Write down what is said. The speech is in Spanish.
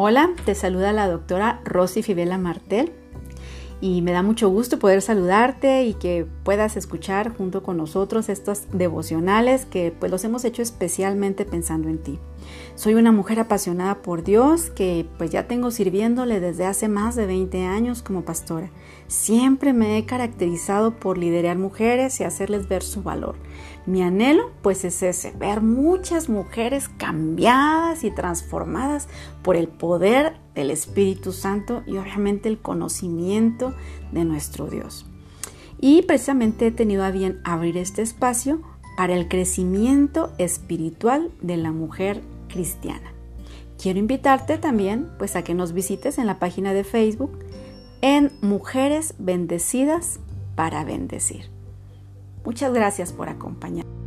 Hola, te saluda la doctora Rosy Fibela Martel y me da mucho gusto poder saludarte y que puedas escuchar junto con nosotros estos devocionales que pues los hemos hecho especialmente pensando en ti. Soy una mujer apasionada por Dios que pues ya tengo sirviéndole desde hace más de 20 años como pastora. Siempre me he caracterizado por liderar mujeres y hacerles ver su valor. Mi anhelo pues es ese, ver muchas mujeres cambiadas y transformadas por el poder del Espíritu Santo y obviamente el conocimiento de nuestro Dios. Y precisamente he tenido a bien abrir este espacio para el crecimiento espiritual de la mujer cristiana. Quiero invitarte también pues a que nos visites en la página de Facebook en Mujeres Bendecidas para Bendecir. Muchas gracias por acompañarme.